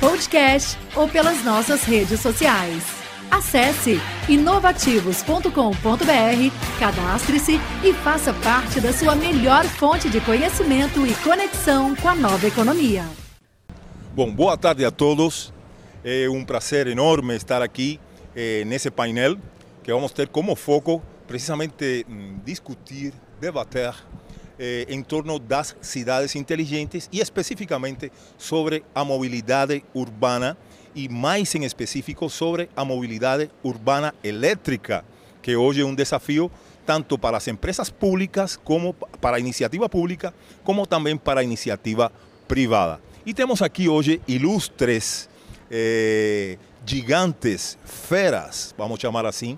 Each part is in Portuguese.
podcast ou pelas nossas redes sociais. Acesse inovativos.com.br, cadastre-se e faça parte da sua melhor fonte de conhecimento e conexão com a nova economia. Bom, boa tarde a todos. É um prazer enorme estar aqui eh, nesse painel que vamos ter como foco precisamente mm, discutir, debater eh, em torno das cidades inteligentes e especificamente sobre a mobilidade urbana e mais em específico sobre a mobilidade urbana elétrica, que hoje é um desafio tanto para as empresas públicas como para a iniciativa pública, como também para a iniciativa privada. E temos aqui hoje ilustres eh, gigantes, feras, vamos chamar assim,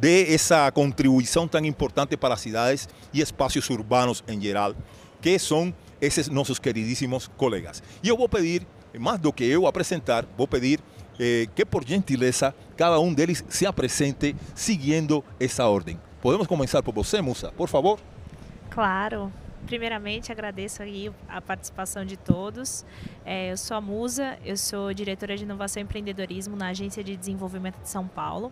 de essa contribuição tão importante para as cidades e espaços urbanos em geral, que são esses nossos queridíssimos colegas. E eu vou pedir, mais do que eu apresentar, vou pedir eh, que por gentileza cada um deles se apresente seguindo essa ordem. Podemos começar por você, Musa, por favor? Claro. Primeiramente, agradeço aí a participação de todos. É, eu sou a Musa, eu sou diretora de inovação e empreendedorismo na Agência de Desenvolvimento de São Paulo.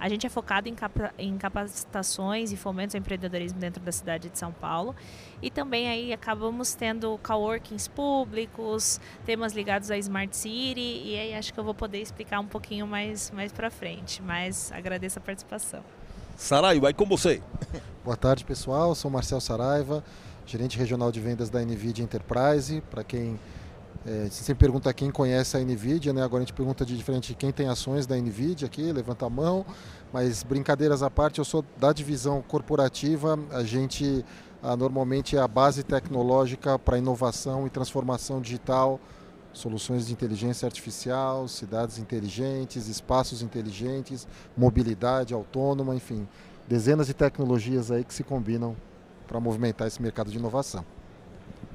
A gente é focado em, capa em capacitações e fomentos ao empreendedorismo dentro da cidade de São Paulo. E também aí acabamos tendo coworkings públicos, temas ligados à Smart City, e aí acho que eu vou poder explicar um pouquinho mais, mais para frente. Mas agradeço a participação. Saraiva, vai com você. Boa tarde, pessoal. Sou Marcel Saraiva, gerente regional de vendas da NVIDIA Enterprise. Para quem é, você sempre pergunta quem conhece a NVIDIA, né? agora a gente pergunta de diferente quem tem ações da NVIDIA aqui, levanta a mão. Mas brincadeiras à parte, eu sou da divisão corporativa, a gente ah, normalmente é a base tecnológica para inovação e transformação digital, soluções de inteligência artificial, cidades inteligentes, espaços inteligentes, mobilidade autônoma, enfim, dezenas de tecnologias aí que se combinam para movimentar esse mercado de inovação.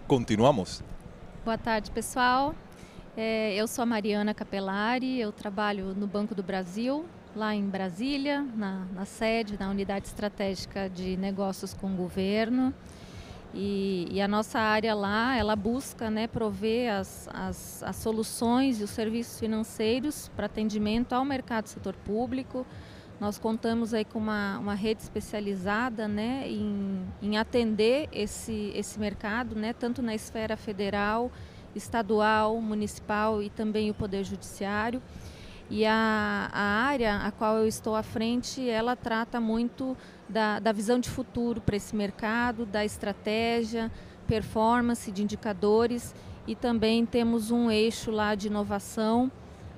Continuamos. Boa tarde, pessoal. É, eu sou a Mariana Capelari, eu trabalho no Banco do Brasil, lá em Brasília, na, na sede, na unidade estratégica de negócios com o governo. E, e, a nossa área lá, ela busca né, prover as, as, as soluções e os serviços financeiros para atendimento ao mercado setor público. Nós contamos aí com uma, uma rede especializada né, em, em atender esse, esse mercado, né, tanto na esfera federal, estadual, municipal e também o Poder Judiciário. E a, a área a qual eu estou à frente, ela trata muito da, da visão de futuro para esse mercado, da estratégia, performance de indicadores e também temos um eixo lá de inovação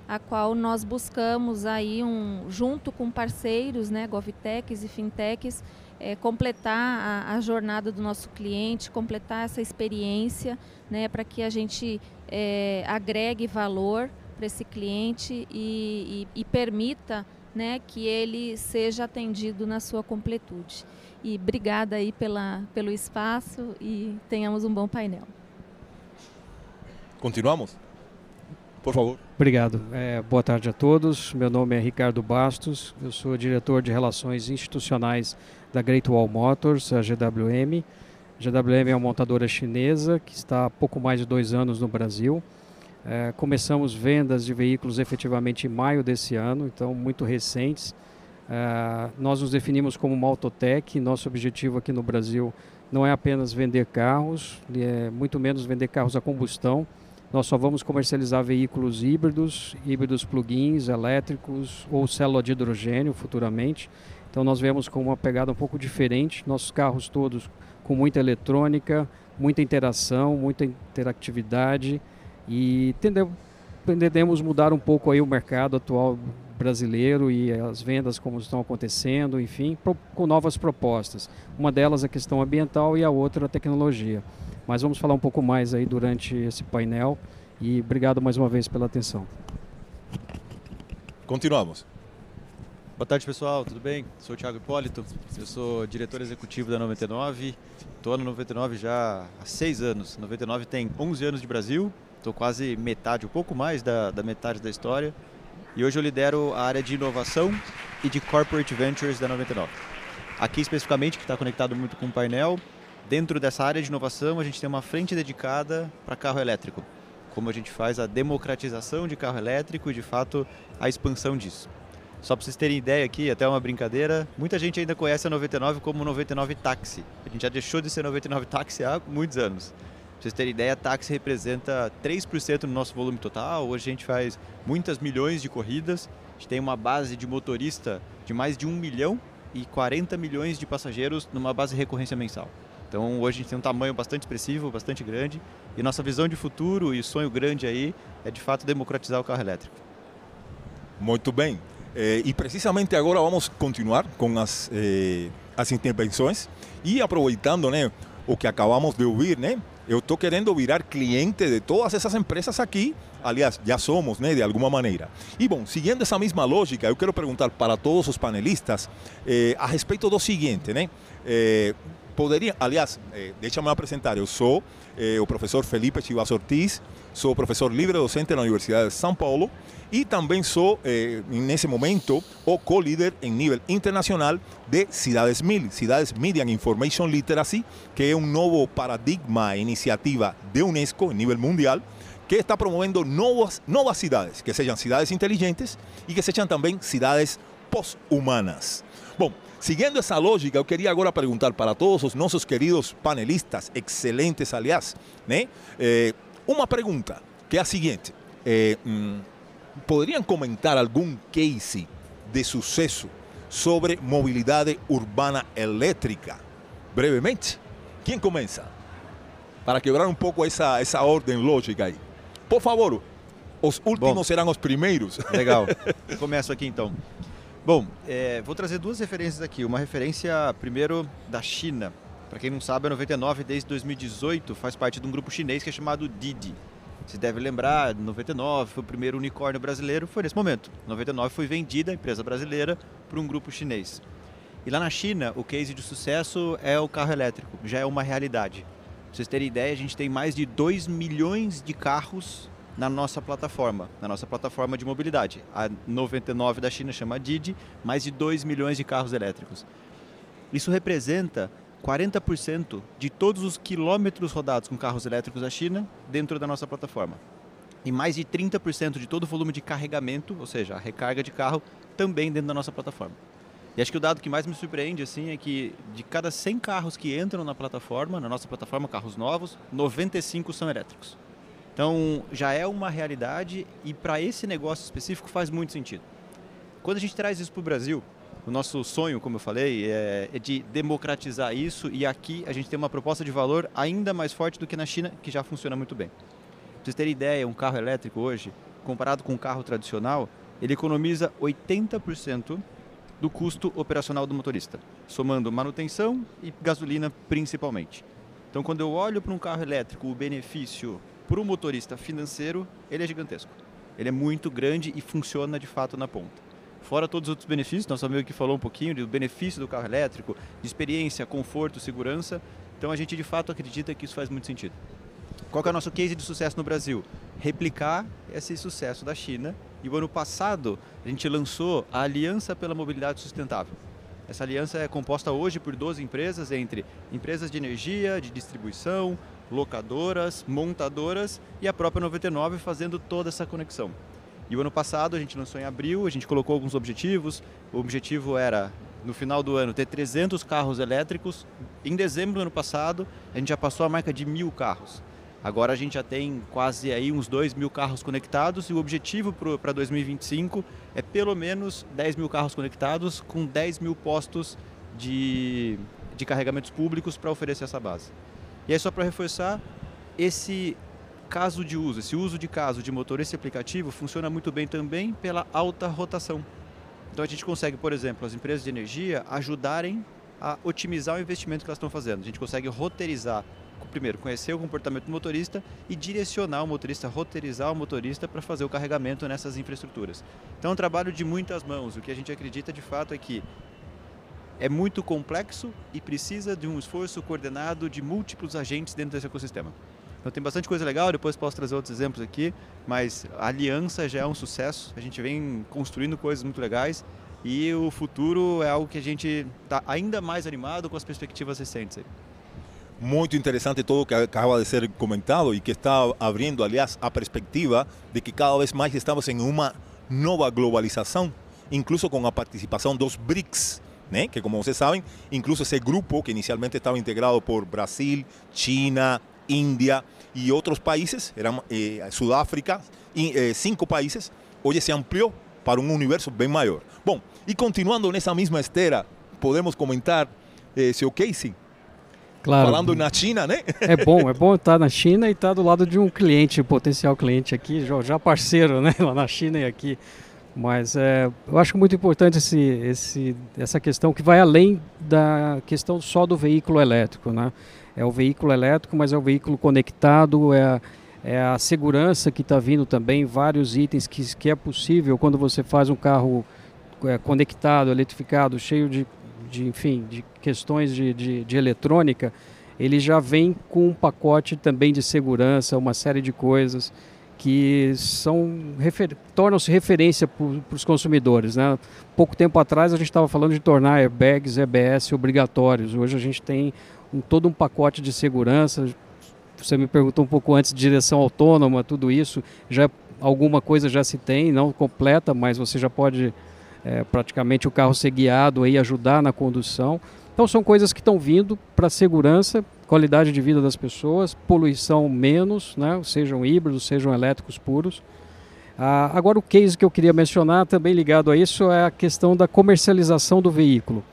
a qual nós buscamos aí um, junto com parceiros, né, Govtechs e Fintechs, é, completar a, a, jornada do nosso cliente, completar essa experiência, né, para que a gente é, agregue valor para esse cliente e, e, e permita né, que ele seja atendido na sua completude. E obrigada aí pela, pelo espaço e tenhamos um bom painel. Continuamos? Por favor. Obrigado. É, boa tarde a todos. Meu nome é Ricardo Bastos. Eu sou diretor de Relações Institucionais da Great Wall Motors, a GWM. A GWM é uma montadora chinesa que está há pouco mais de dois anos no Brasil. É, começamos vendas de veículos efetivamente em maio desse ano, então muito recentes. É, nós nos definimos como uma autotech. Nosso objetivo aqui no Brasil não é apenas vender carros, é muito menos vender carros a combustão nós só vamos comercializar veículos híbridos, híbridos plug-ins, elétricos ou célula de hidrogênio futuramente. Então nós vemos com uma pegada um pouco diferente. Nossos carros todos com muita eletrônica, muita interação, muita interatividade e tendemos mudar um pouco aí o mercado atual brasileiro e as vendas como estão acontecendo, enfim, com novas propostas. Uma delas a questão ambiental e a outra a tecnologia. Mas vamos falar um pouco mais aí durante esse painel E obrigado mais uma vez pela atenção. Continuamos. Boa tarde, pessoal. Tudo bem? Sou o Thiago Hipólito. Eu sou diretor executivo da 99. Estou na 99 já há seis anos. 99 tem 11 anos de Brasil. Estou quase metade, um pouco mais da, da metade da história. E hoje eu lidero a área de inovação e de corporate ventures da 99. Aqui especificamente, que está conectado muito com o painel, dentro dessa área de inovação a gente tem uma frente dedicada para carro elétrico. Como a gente faz a democratização de carro elétrico e de fato a expansão disso. Só para vocês terem ideia aqui, até uma brincadeira, muita gente ainda conhece a 99 como 99 táxi. A gente já deixou de ser 99 táxi há muitos anos. Para vocês terem ideia, táxi representa 3% do nosso volume total. Hoje a gente faz muitas milhões de corridas. A gente tem uma base de motorista de mais de 1 milhão e 40 milhões de passageiros numa base de recorrência mensal. Então hoje a gente tem um tamanho bastante expressivo, bastante grande. E nossa visão de futuro e sonho grande aí é de fato democratizar o carro elétrico. Muito bem. Eh, e precisamente agora vamos continuar com as, eh, as intervenções e aproveitando né, o que acabamos de ouvir, né, eu estou querendo virar cliente de todas essas empresas aqui, aliás, já somos, né, de alguma maneira. E bom, seguindo essa mesma lógica, eu quero perguntar para todos os panelistas eh, a respeito do seguinte, né, poderia, aliás, deixa-me apresentar, eu sou o professor Felipe Chivas Ortiz, sou professor livre docente na Universidade de São Paulo e também sou, eh, nesse momento, o co-líder em nível internacional de Cidades Mil, Cidades Media Information Literacy, que é um novo paradigma, iniciativa de Unesco em nível mundial, que está promovendo novas, novas cidades, que sejam cidades inteligentes e que sejam também cidades pós-humanas. Bom, seguindo essa lógica, eu queria agora perguntar para todos os nossos queridos panelistas, excelentes aliás, né? Eh, uma pergunta, que é a seguinte. Eh, hum, ¿podrían comentar algún case de suceso sobre movilidad urbana eléctrica? Brevemente. ¿Quién comienza? Para quebrar um pouco essa, essa ordem lógica aí. Por favor, os últimos Bom, serão os primeiros. Legal. Começo aqui então. Bom, é, vou trazer duas referências aqui. Uma referência, primeiro, da China. Para quem não sabe, a 99, desde 2018, faz parte de um grupo chinês que é chamado Didi. Você deve lembrar, 99 foi o primeiro unicórnio brasileiro, foi nesse momento. 99 foi vendida a empresa brasileira para um grupo chinês. E lá na China, o case de sucesso é o carro elétrico, já é uma realidade. Para vocês terem ideia, a gente tem mais de 2 milhões de carros na nossa plataforma, na nossa plataforma de mobilidade. A 99 da China chama Didi, mais de 2 milhões de carros elétricos. Isso representa 40% de todos os quilômetros rodados com carros elétricos da China dentro da nossa plataforma. E mais de 30% de todo o volume de carregamento, ou seja, a recarga de carro, também dentro da nossa plataforma. E acho que o dado que mais me surpreende assim é que de cada 100 carros que entram na plataforma, na nossa plataforma, carros novos, 95 são elétricos. Então já é uma realidade e para esse negócio específico faz muito sentido. Quando a gente traz isso para o Brasil, o nosso sonho, como eu falei, é, é, de democratizar isso e aqui a gente tem uma proposta de valor ainda mais forte do que na China, que já funciona muito bem. Para vocês terem ideia, um carro elétrico hoje, comparado com um carro tradicional, ele economiza 80% do custo operacional do motorista, somando manutenção e gasolina principalmente. Então, quando eu olho para um carro elétrico, o benefício para o motorista financeiro, ele é gigantesco. Ele é muito grande e funciona de fato na ponta. Fora todos os outros benefícios, nosso amigo que falou um pouquinho do benefício do carro elétrico, de experiência, conforto, segurança. Então a gente de fato acredita que isso faz muito sentido. Qual é o nosso case de sucesso no Brasil? Replicar esse sucesso da China. E o ano passado a gente lançou a Aliança pela Mobilidade Sustentável. Essa aliança é composta hoje por 12 empresas, entre empresas de energia, de distribuição, locadoras, montadoras e a própria 99 fazendo toda essa conexão. E o ano passado a gente lançou em abril, a gente colocou alguns objetivos. O objetivo era, no final do ano, ter 300 carros elétricos. Em dezembro do ano passado, a gente já passou a marca de mil carros. Agora a gente já tem quase aí uns 2 mil carros conectados e o objetivo para 2025 é pelo menos 10 mil carros conectados com 10 mil postos de, de carregamentos públicos para oferecer essa base. E aí só para reforçar, esse caso de uso, esse uso de caso de motor, esse aplicativo funciona muito bem também pela alta rotação. Então a gente consegue, por exemplo, as empresas de energia ajudarem a otimizar o investimento que elas estão fazendo. A gente consegue roteirizar primeiro, conhecer o comportamento do motorista e direcionar o motorista, roteirizar o motorista para fazer o carregamento nessas infraestruturas. Então é um trabalho de muitas mãos. O que a gente acredita de fato é que é muito complexo e precisa de um esforço coordenado de múltiplos agentes dentro desse ecossistema. Então tem bastante coisa legal, depois posso trazer outros exemplos aqui, mas a aliança já é um sucesso, a gente vem construindo coisas muito legais e o futuro é algo que a gente está ainda mais animado com as perspectivas recentes. Aí. Muito interessante todo o que acaba de ser comentado e que está abrindo, aliás, a perspectiva de que cada vez mais estamos em uma nova globalização, incluso com a participação dos BRICS, né? que como vocês sabem, incluso esse grupo que inicialmente estava integrado por Brasil, China, Índia e outros países, eram eh, Sudáfrica, e, eh, cinco países, hoje se ampliou para um universo bem maior. Bom, e continuando nessa mesma esteira, podemos comentar eh, seu case? Claro. Falando na China, né? É bom, é bom estar na China e estar do lado de um cliente, potencial cliente aqui, já parceiro, né? Lá na China e aqui. Mas é, eu acho muito importante esse, esse, essa questão que vai além da questão só do veículo elétrico. Né? É o veículo elétrico, mas é o veículo conectado, é a, é a segurança que está vindo também, vários itens que, que é possível quando você faz um carro é, conectado, eletrificado, cheio de, de, enfim, de questões de, de, de eletrônica, ele já vem com um pacote também de segurança, uma série de coisas que são refer... tornam-se referência para os consumidores. Né? Pouco tempo atrás a gente estava falando de tornar airbags EBS obrigatórios. Hoje a gente tem um, todo um pacote de segurança. Você me perguntou um pouco antes direção autônoma, tudo isso. Já alguma coisa já se tem, não completa, mas você já pode é, praticamente o carro ser guiado e ajudar na condução. Então são coisas que estão vindo para a segurança qualidade de vida das pessoas, poluição menos, né, sejam híbridos, sejam elétricos puros. Ah, agora, o case que eu queria mencionar, também ligado a isso, é a questão da comercialização do veículo.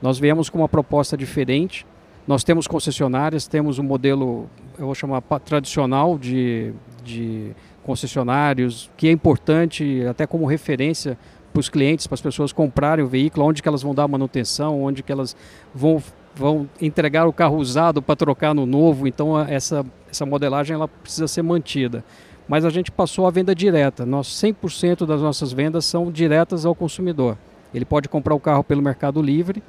Nós viemos com uma proposta diferente. Nós temos concessionárias, temos um modelo, eu vou chamar tradicional de, de concessionários, que é importante até como referência para os clientes, para as pessoas comprarem o veículo, onde que elas vão dar manutenção, onde que elas vão vão entregar o carro usado para trocar no novo, então essa, essa modelagem ela precisa ser mantida. Mas a gente passou a venda direta, nós 100% das nossas vendas são diretas ao consumidor. Ele pode comprar o carro pelo Mercado Livre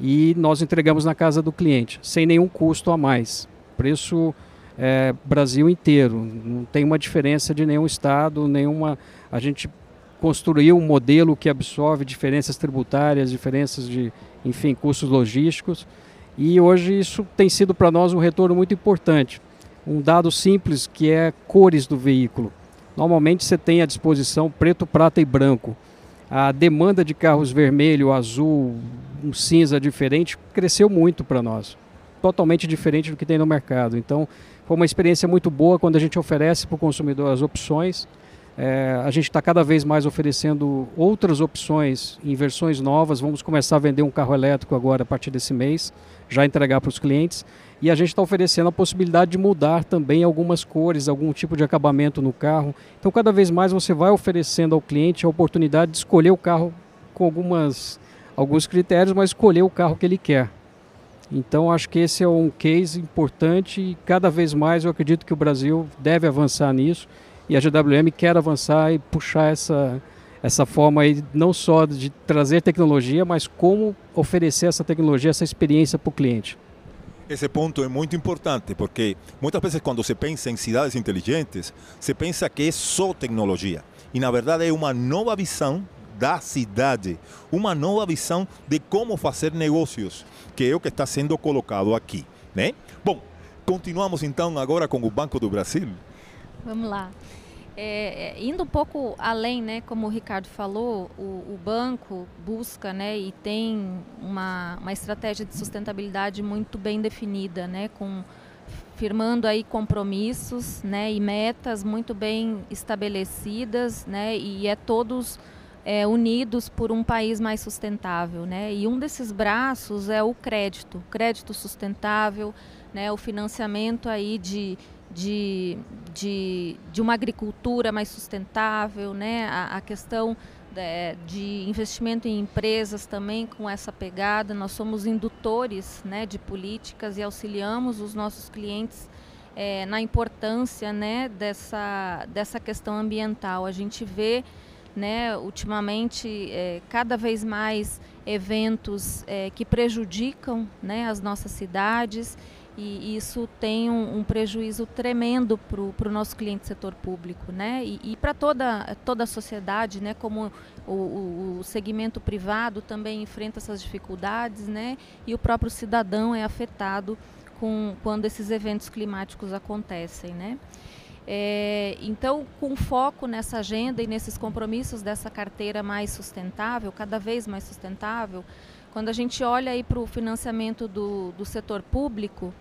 e nós entregamos na casa do cliente, sem nenhum custo a mais. Preço é, Brasil inteiro, não tem uma diferença de nenhum estado, nenhuma. A gente construiu um modelo que absorve diferenças tributárias, diferenças de, enfim, custos logísticos e hoje isso tem sido para nós um retorno muito importante. Um dado simples que é cores do veículo. Normalmente você tem à disposição preto, prata e branco. A demanda de carros vermelho, azul, um cinza diferente cresceu muito para nós. Totalmente diferente do que tem no mercado. Então, foi uma experiência muito boa quando a gente oferece para o consumidor as opções. É, a gente está cada vez mais oferecendo outras opções em versões novas. Vamos começar a vender um carro elétrico agora a partir desse mês já entregar para os clientes. E a gente está oferecendo a possibilidade de mudar também algumas cores, algum tipo de acabamento no carro. Então, cada vez mais você vai oferecendo ao cliente a oportunidade de escolher o carro com algumas, alguns critérios, mas escolher o carro que ele quer. Então, acho que esse é um case importante e cada vez mais eu acredito que o Brasil deve avançar nisso e a GWM quer avançar e puxar essa, essa forma aí não só de trazer tecnologia, mas como oferecer essa tecnologia, essa experiência para o cliente. Esse ponto é muito importante porque muitas vezes quando se pensa em cidades inteligentes, se pensa que é só tecnologia. E na verdade é uma nova visão da cidade, uma nova visão de como fazer negócios, que é o que está sendo colocado aqui, né? Bom, continuamos então agora com o Banco do Brasil. Vamos lá. É, é, indo um pouco além, né, como o Ricardo falou, o, o banco busca né, e tem uma, uma estratégia de sustentabilidade muito bem definida, né, com, firmando aí compromissos né, e metas muito bem estabelecidas né, e é todos é, unidos por um país mais sustentável. Né, e um desses braços é o crédito, crédito sustentável, né, o financiamento aí de de, de, de uma agricultura mais sustentável, né? a, a questão de, de, investimento em empresas também com essa pegada. Nós somos indutores né, de políticas e auxiliamos os nossos clientes é, na importância né, dessa, dessa questão ambiental. A gente vê né, ultimamente é, cada vez mais eventos é, que prejudicam né, as nossas cidades e isso tem um, um prejuízo tremendo para o nosso cliente setor público, né? E, e para toda, toda a sociedade, né? Como o, o, o, segmento privado também enfrenta essas dificuldades, né? E o próprio cidadão é afetado com, quando esses eventos climáticos acontecem, né? É, então, com foco nessa agenda e nesses compromissos dessa carteira mais sustentável, cada vez mais sustentável, quando a gente olha aí para o financiamento do, do setor público,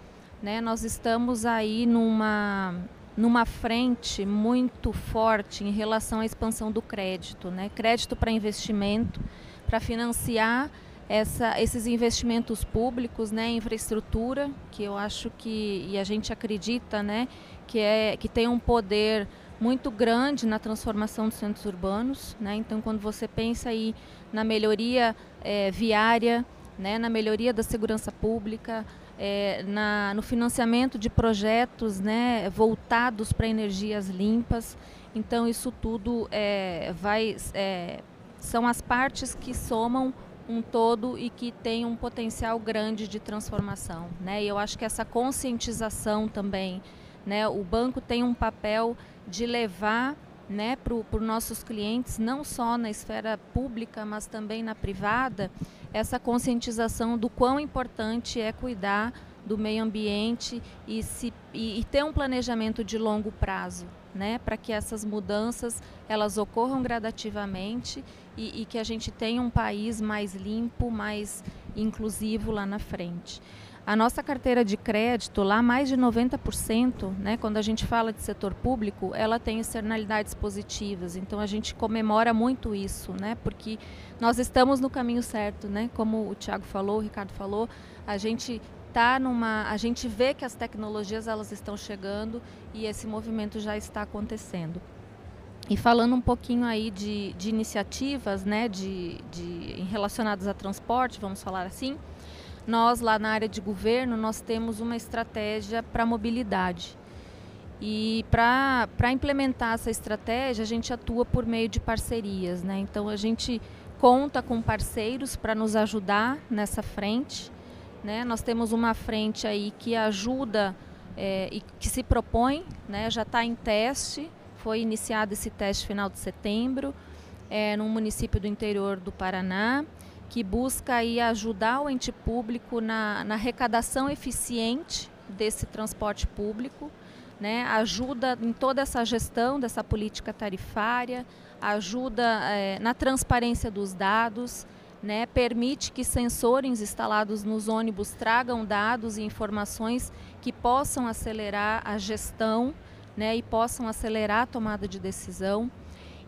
né, nós estamos aí numa, numa frente muito forte em relação à expansão do crédito, né? Crédito para investimento, para financiar essa, esses investimentos públicos, né, infraestrutura, que eu acho que e a gente acredita, né, que é que tem um poder muito grande na transformação dos centros urbanos, né? Então, quando você pensa aí na melhoria é, viária, né, na melhoria da segurança pública, é, na, no financiamento de projetos né, voltados para energias limpas. Então, isso tudo é, vai, é, são as partes que somam um todo e que tem um potencial grande de transformação. Né? E eu acho que essa conscientização também, né, o banco tem um papel de levar né, para os nossos clientes, não só na esfera pública, mas também na privada, essa conscientização do quão importante é cuidar do meio ambiente e, se, e, e ter um planejamento de longo prazo, né, para que essas mudanças elas ocorram gradativamente e, e que a gente tenha um país mais limpo, mais inclusivo lá na frente. A nossa carteira de crédito, lá mais de 90%, né, quando a gente fala de setor público, ela tem externalidades positivas. Então a gente comemora muito isso, né, porque nós estamos no caminho certo, né, como o Tiago falou, o Ricardo falou, a gente tá numa, a gente vê que as tecnologias elas estão chegando e esse movimento já está acontecendo. E falando um pouquinho aí de, de iniciativas, né, de, de relacionadas a transporte, vamos falar assim, nós, lá na área de governo, nós temos uma estratégia para mobilidade. E para implementar essa estratégia, a gente atua por meio de parcerias. Né? Então, a gente conta com parceiros para nos ajudar nessa frente. Né? Nós temos uma frente aí que ajuda é, e que se propõe, né? já está em teste, foi iniciado esse teste final de setembro, é, num município do interior do Paraná que busca aí ajudar o ente público na, na arrecadação eficiente desse transporte público, né? ajuda em toda essa gestão dessa política tarifária, ajuda é, na transparência dos dados, né? permite que sensores instalados nos ônibus tragam dados e informações que possam acelerar a gestão né? e possam acelerar a tomada de decisão.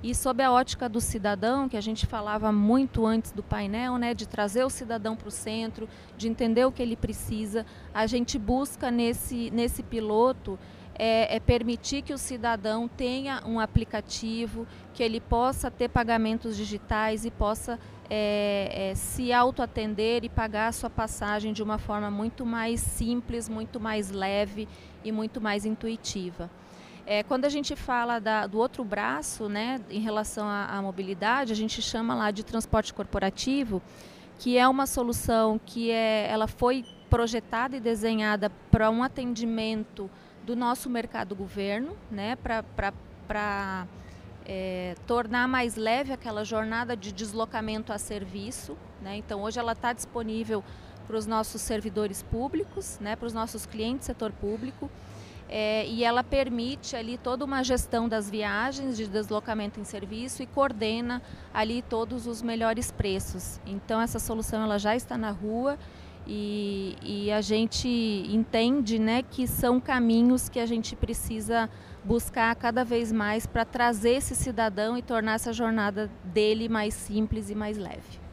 E sob a ótica do cidadão, que a gente falava muito antes do painel, né, de trazer o cidadão para o centro, de entender o que ele precisa, a gente busca nesse, nesse piloto é, é, permitir que o cidadão tenha um aplicativo, que ele possa ter pagamentos digitais e possa é, é, se autoatender e pagar a sua passagem de uma forma muito mais simples, muito mais leve e muito mais intuitiva. É, quando a gente fala da, do outro braço, né, em relação à, à, mobilidade, a gente chama lá de transporte corporativo, que é uma solução que é, ela foi projetada e desenhada para um atendimento do nosso mercado governo, né, para é, tornar mais leve aquela jornada de deslocamento a serviço. Né? Então, hoje ela está disponível para os nossos servidores públicos, né, para os nossos clientes setor público é, e ela permite ali toda uma gestão das viagens de deslocamento em serviço e coordena ali todos os melhores preços. Então essa solução ela já está na rua e, e a gente entende né, que são caminhos que a gente precisa buscar cada vez mais para trazer esse cidadão e tornar essa jornada dele mais simples e mais leve.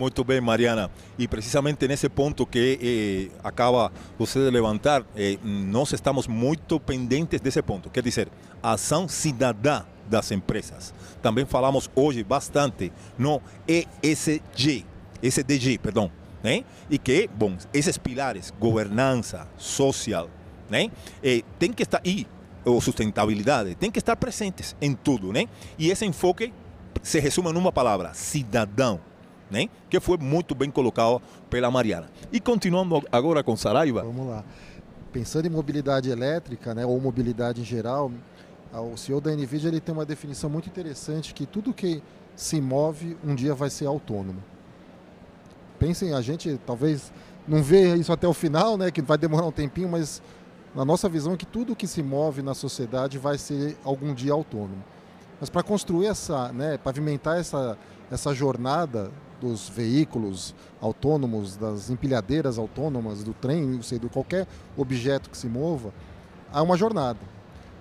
Muito bem, Mariana. E precisamente nesse ponto que eh, acaba você de levantar, eh, nós estamos muito pendentes desse ponto. Quer dizer, a ação cidadã das empresas. Também falamos hoje bastante no ESG, SDG, perdão, né? E que, bom, esses pilares, governança, social, né? Eh, tem que estar e ou sustentabilidade, tem que estar presentes em tudo, né? E esse enfoque se resume numa palavra, cidadão né? que foi muito bem colocado pela Mariana. E continuando agora com Saraiva. Vamos lá. Pensando em mobilidade elétrica, né, ou mobilidade em geral, o CEO da NVIDIA ele tem uma definição muito interessante que tudo que se move um dia vai ser autônomo. Pensem, a gente talvez não vê isso até o final, né, que vai demorar um tempinho, mas na nossa visão é que tudo que se move na sociedade vai ser algum dia autônomo. Mas para construir essa, né, pavimentar essa, essa jornada dos veículos autônomos, das empilhadeiras autônomas, do trem, sei, de qualquer objeto que se mova, há uma jornada.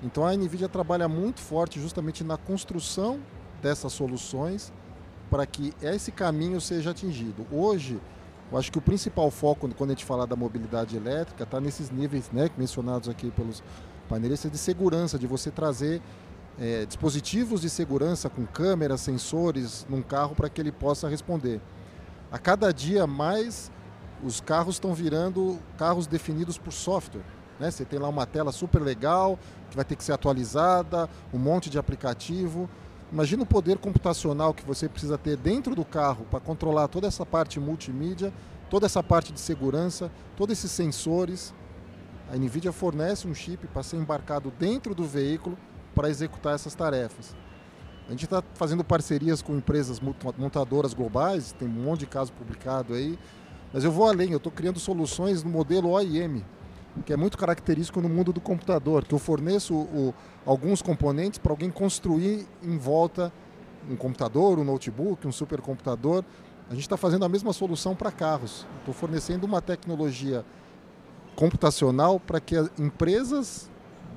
Então a NVIDIA trabalha muito forte justamente na construção dessas soluções para que esse caminho seja atingido. Hoje, eu acho que o principal foco quando a gente fala da mobilidade elétrica está nesses níveis né, mencionados aqui pelos painelistas de segurança, de você trazer é, dispositivos de segurança com câmeras, sensores num carro para que ele possa responder. A cada dia mais os carros estão virando carros definidos por software. Né? Você tem lá uma tela super legal que vai ter que ser atualizada, um monte de aplicativo. Imagina o poder computacional que você precisa ter dentro do carro para controlar toda essa parte multimídia, toda essa parte de segurança, todos esses sensores. A NVIDIA fornece um chip para ser embarcado dentro do veículo para executar essas tarefas. A gente está fazendo parcerias com empresas montadoras globais, tem um monte de caso publicado aí, mas eu vou além, eu estou criando soluções no modelo OIM, que é muito característico no mundo do computador, que eu forneço o, alguns componentes para alguém construir em volta um computador, um notebook, um supercomputador. A gente está fazendo a mesma solução para carros. Estou fornecendo uma tecnologia computacional para que empresas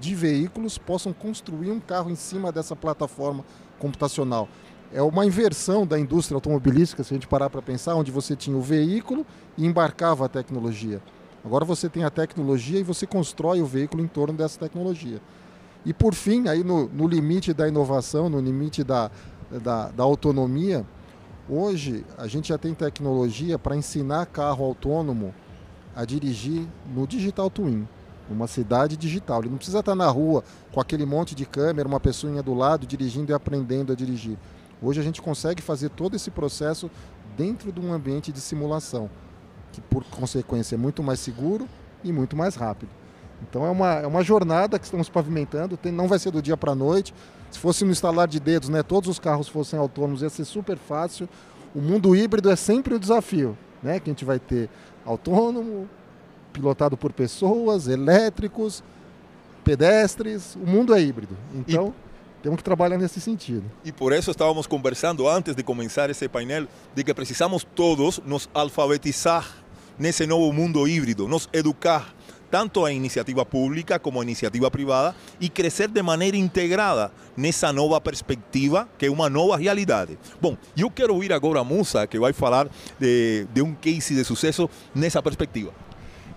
de veículos possam construir um carro em cima dessa plataforma computacional. É uma inversão da indústria automobilística, se a gente parar para pensar, onde você tinha o veículo e embarcava a tecnologia. Agora você tem a tecnologia e você constrói o veículo em torno dessa tecnologia. E por fim, aí no, no limite da inovação, no limite da, da, da autonomia, hoje a gente já tem tecnologia para ensinar carro autônomo a dirigir no digital twin uma cidade digital. Ele não precisa estar na rua com aquele monte de câmera, uma pessoa do lado dirigindo e aprendendo a dirigir. Hoje a gente consegue fazer todo esse processo dentro de um ambiente de simulação, que por consequência é muito mais seguro e muito mais rápido. Então é uma, é uma jornada que estamos pavimentando, tem, não vai ser do dia para a noite. Se fosse no instalar de dedos, né, todos os carros fossem autônomos, ia ser super fácil. O mundo híbrido é sempre o desafio, né, que a gente vai ter autônomo, pilotado por pessoas, elétricos, pedestres, o mundo é híbrido. Então, e, temos que trabalhar nesse sentido. E por isso estávamos conversando antes de começar esse painel de que precisamos todos nos alfabetizar nesse novo mundo híbrido, nos educar tanto a iniciativa pública como a iniciativa privada e crescer de maneira integrada nessa nova perspectiva, que é uma nova realidade. Bom, eu quero ouvir agora a Musa, que vai falar de, de um case de sucesso nessa perspectiva.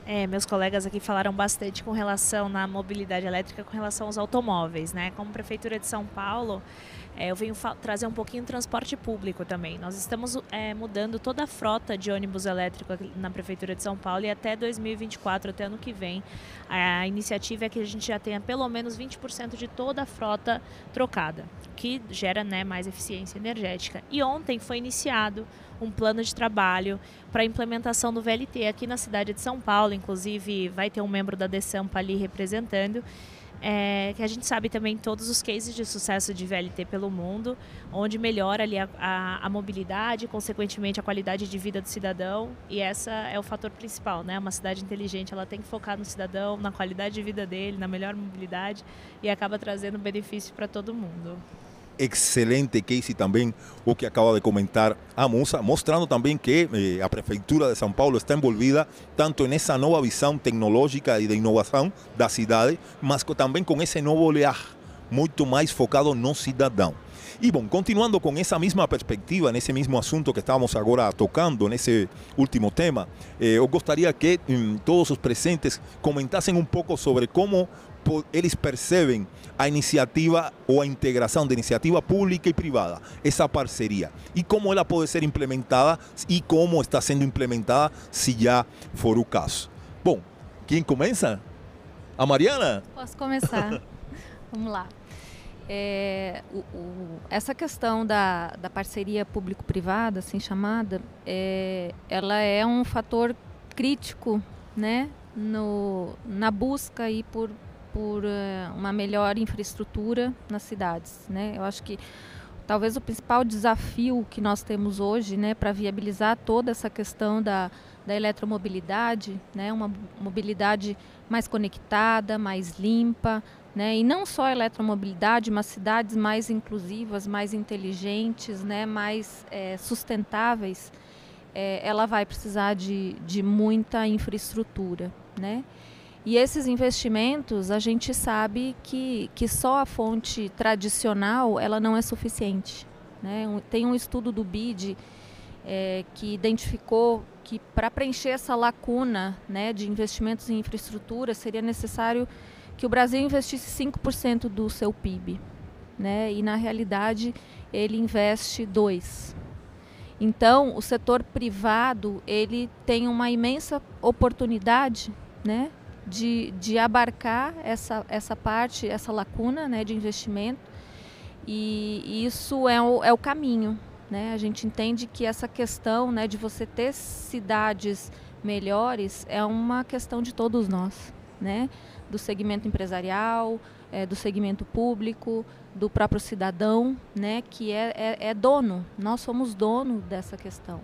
É, meus colegas aqui falaram bastante com relação na mobilidade elétrica, com relação aos automóveis, né? Como prefeitura de São Paulo, é, eu venho trazer um pouquinho de transporte público também. Nós estamos é, mudando toda a frota de ônibus elétrico na prefeitura de São Paulo e até 2024, até ano que vem, a iniciativa é que a gente já tenha pelo menos 20% de toda a frota trocada, que gera né, mais eficiência energética. E ontem foi iniciado um plano de trabalho para a implementação do VLT aqui na cidade de São Paulo. Inclusive, vai ter um membro da DESAMPA ali representando. É, que a gente sabe também todos os cases de sucesso de VLT pelo mundo, onde melhora ali a, a, a, mobilidade, consequentemente a qualidade de vida do cidadão, e essa é o fator principal, né? Uma cidade inteligente, ela tem que focar no cidadão, na qualidade de vida dele, na melhor mobilidade, e acaba trazendo benefício para todo mundo excelente case também o que acaba de comentar a Musa, mostrando também que eh, a Prefeitura de São Paulo está envolvida tanto nessa nova visão tecnológica e de inovação da cidade, mas também com esse novo olhar muito mais focado no cidadão. E bom, continuando com essa mesma perspectiva, nesse mesmo assunto que estávamos agora tocando, nesse último tema, eh, eu gostaria que hum, todos os presentes comentassem um pouco sobre como eles percebem a iniciativa ou a integração de iniciativa pública e privada, essa parceria, e como ela pode ser implementada e como está sendo implementada, se já for o caso. Bom, quem começa? A Mariana? Posso começar. Vamos lá. É, o, o, essa questão da, da parceria público-privada, assim chamada, é, ela é um fator crítico né, no, na busca aí por, por uh, uma melhor infraestrutura nas cidades. Né? Eu acho que talvez o principal desafio que nós temos hoje né, para viabilizar toda essa questão da, da eletromobilidade, né, uma mobilidade mais conectada, mais limpa, né? E não só a eletromobilidade, mas cidades mais inclusivas, mais inteligentes, né? mais é, sustentáveis, é, ela vai precisar de, de muita infraestrutura. Né? E esses investimentos, a gente sabe que, que só a fonte tradicional ela não é suficiente. Né? Tem um estudo do BID é, que identificou que para preencher essa lacuna né, de investimentos em infraestrutura seria necessário que o Brasil investisse 5% do seu PIB, né? E na realidade ele investe 2. Então, o setor privado, ele tem uma imensa oportunidade, né, de, de abarcar essa, essa parte, essa lacuna, né, de investimento. E, isso é o, é o caminho, né? A gente entende que essa questão, né, de você ter cidades melhores é uma questão de todos nós, né? do segmento empresarial, é, do segmento público, do próprio cidadão, né, que é, é, é dono. Nós somos dono dessa questão.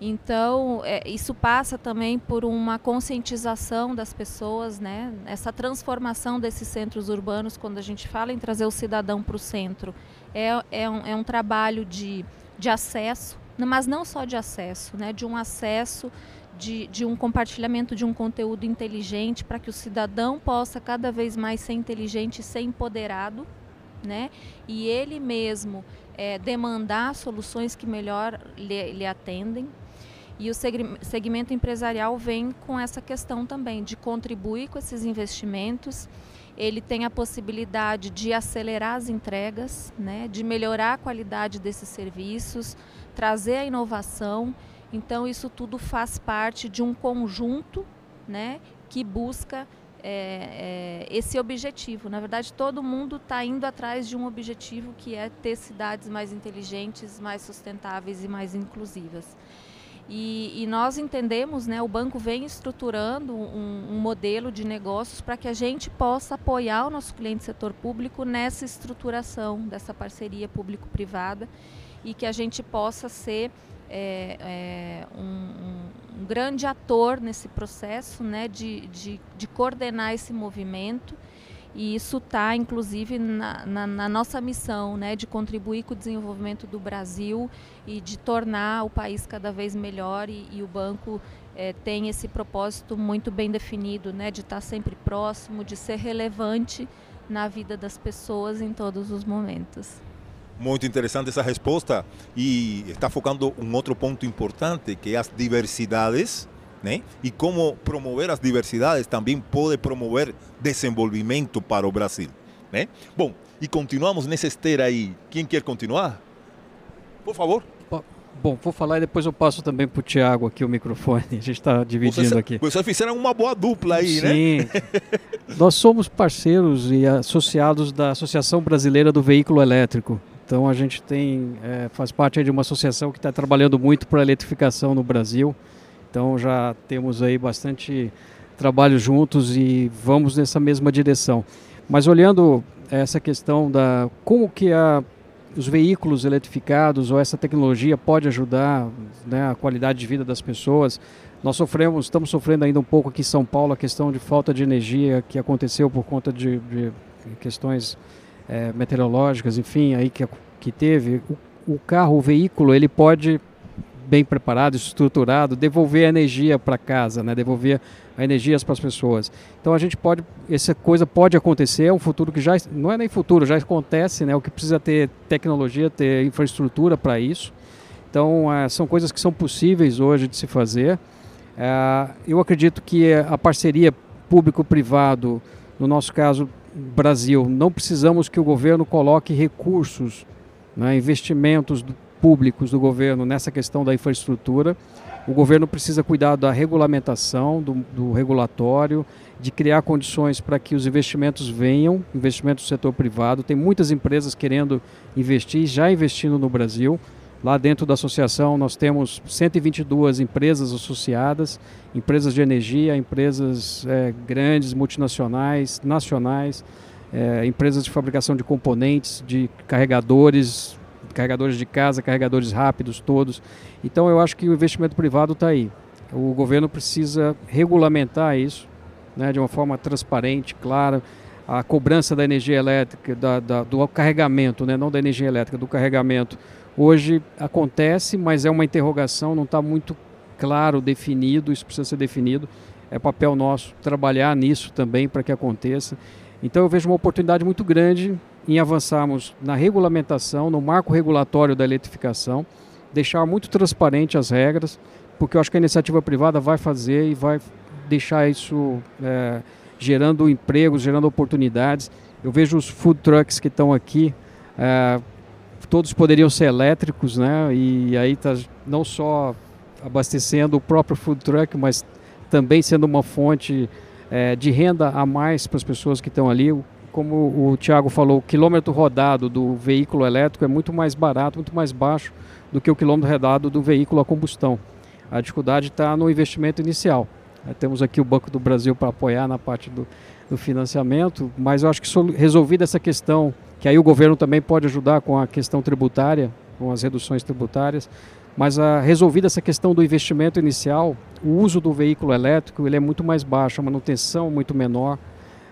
Então, é, isso passa também por uma conscientização das pessoas, né? essa transformação desses centros urbanos, quando a gente fala em trazer o cidadão para o centro, é, é, um, é um trabalho de, de acesso, mas não só de acesso, né? de um acesso de, de um compartilhamento de um conteúdo inteligente para que o cidadão possa cada vez mais ser inteligente ser empoderado, né? E ele mesmo é, demandar soluções que melhor lhe, lhe atendem. E o segmento empresarial vem com essa questão também de contribuir com esses investimentos. Ele tem a possibilidade de acelerar as entregas, né, de melhorar a qualidade desses serviços, trazer a inovação então, isso tudo faz parte de um conjunto né, que busca é, é, esse objetivo. Na verdade, todo mundo está indo atrás de um objetivo que é ter cidades mais inteligentes, mais sustentáveis e mais inclusivas. E, e nós entendemos, né, o banco vem estruturando um, um modelo de negócios para que a gente possa apoiar o nosso cliente setor público nessa estruturação dessa parceria público-privada e que a gente possa ser é, é um, um, grande ator nesse processo né, de, de, de coordenar esse movimento. E isso está, inclusive, na, na, na, nossa missão né, de contribuir com o desenvolvimento do Brasil e de tornar o país cada vez melhor. E, e o banco é, tem esse propósito muito bem definido, né, de estar tá sempre próximo, de ser relevante na vida das pessoas em todos os momentos. Muito interessante essa resposta e está focando um outro ponto importante que é as diversidades, né? E como promover as diversidades também pode promover desenvolvimento para o Brasil, né? Bom, e continuamos nessa esteira aí. Quem quer continuar? Por favor. Bom, vou falar e depois eu passo também para o Tiago aqui o microfone. A gente está dividindo vocês, aqui. Vocês fizeram uma boa dupla aí, Sim. né? Sim. Nós somos parceiros e associados da Associação Brasileira do Veículo Elétrico. Então a gente tem é, faz parte de uma associação que está trabalhando muito para a eletrificação no Brasil. Então já temos aí bastante trabalho juntos e vamos nessa mesma direção. Mas olhando essa questão da como que a, os veículos eletrificados ou essa tecnologia pode ajudar né, a qualidade de vida das pessoas, nós sofremos, estamos sofrendo ainda um pouco aqui em São Paulo a questão de falta de energia que aconteceu por conta de, de questões é, meteorológicas, enfim, aí que, que teve, o, o carro, o veículo, ele pode bem preparado, estruturado, devolver a energia para casa, né? devolver a energia para as pessoas. Então a gente pode, essa coisa pode acontecer, é um futuro que já não é nem futuro, já acontece, né? O que precisa ter tecnologia, ter infraestrutura para isso. Então é, são coisas que são possíveis hoje de se fazer. É, eu acredito que a parceria público-privado, no nosso caso Brasil, não precisamos que o governo coloque recursos, né, investimentos públicos do governo nessa questão da infraestrutura. O governo precisa cuidar da regulamentação, do, do regulatório, de criar condições para que os investimentos venham, investimentos do setor privado. Tem muitas empresas querendo investir, já investindo no Brasil. Lá dentro da associação nós temos 122 empresas associadas, empresas de energia, empresas é, grandes, multinacionais, nacionais, é, empresas de fabricação de componentes, de carregadores, carregadores de casa, carregadores rápidos, todos. Então eu acho que o investimento privado está aí. O governo precisa regulamentar isso né, de uma forma transparente, clara. A cobrança da energia elétrica, da, da, do carregamento, né, não da energia elétrica, do carregamento Hoje acontece, mas é uma interrogação, não está muito claro, definido, isso precisa ser definido. É papel nosso trabalhar nisso também para que aconteça. Então eu vejo uma oportunidade muito grande em avançarmos na regulamentação, no marco regulatório da eletrificação, deixar muito transparente as regras, porque eu acho que a iniciativa privada vai fazer e vai deixar isso é, gerando empregos, gerando oportunidades. Eu vejo os food trucks que estão aqui. É, todos poderiam ser elétricos, né? E aí tá não só abastecendo o próprio food truck, mas também sendo uma fonte é, de renda a mais para as pessoas que estão ali. Como o Tiago falou, o quilômetro rodado do veículo elétrico é muito mais barato, muito mais baixo do que o quilômetro rodado do veículo a combustão. A dificuldade está no investimento inicial. Temos aqui o Banco do Brasil para apoiar na parte do, do financiamento, mas eu acho que resolvida essa questão que aí o governo também pode ajudar com a questão tributária, com as reduções tributárias, mas a, resolvida essa questão do investimento inicial, o uso do veículo elétrico ele é muito mais baixo, a manutenção muito menor,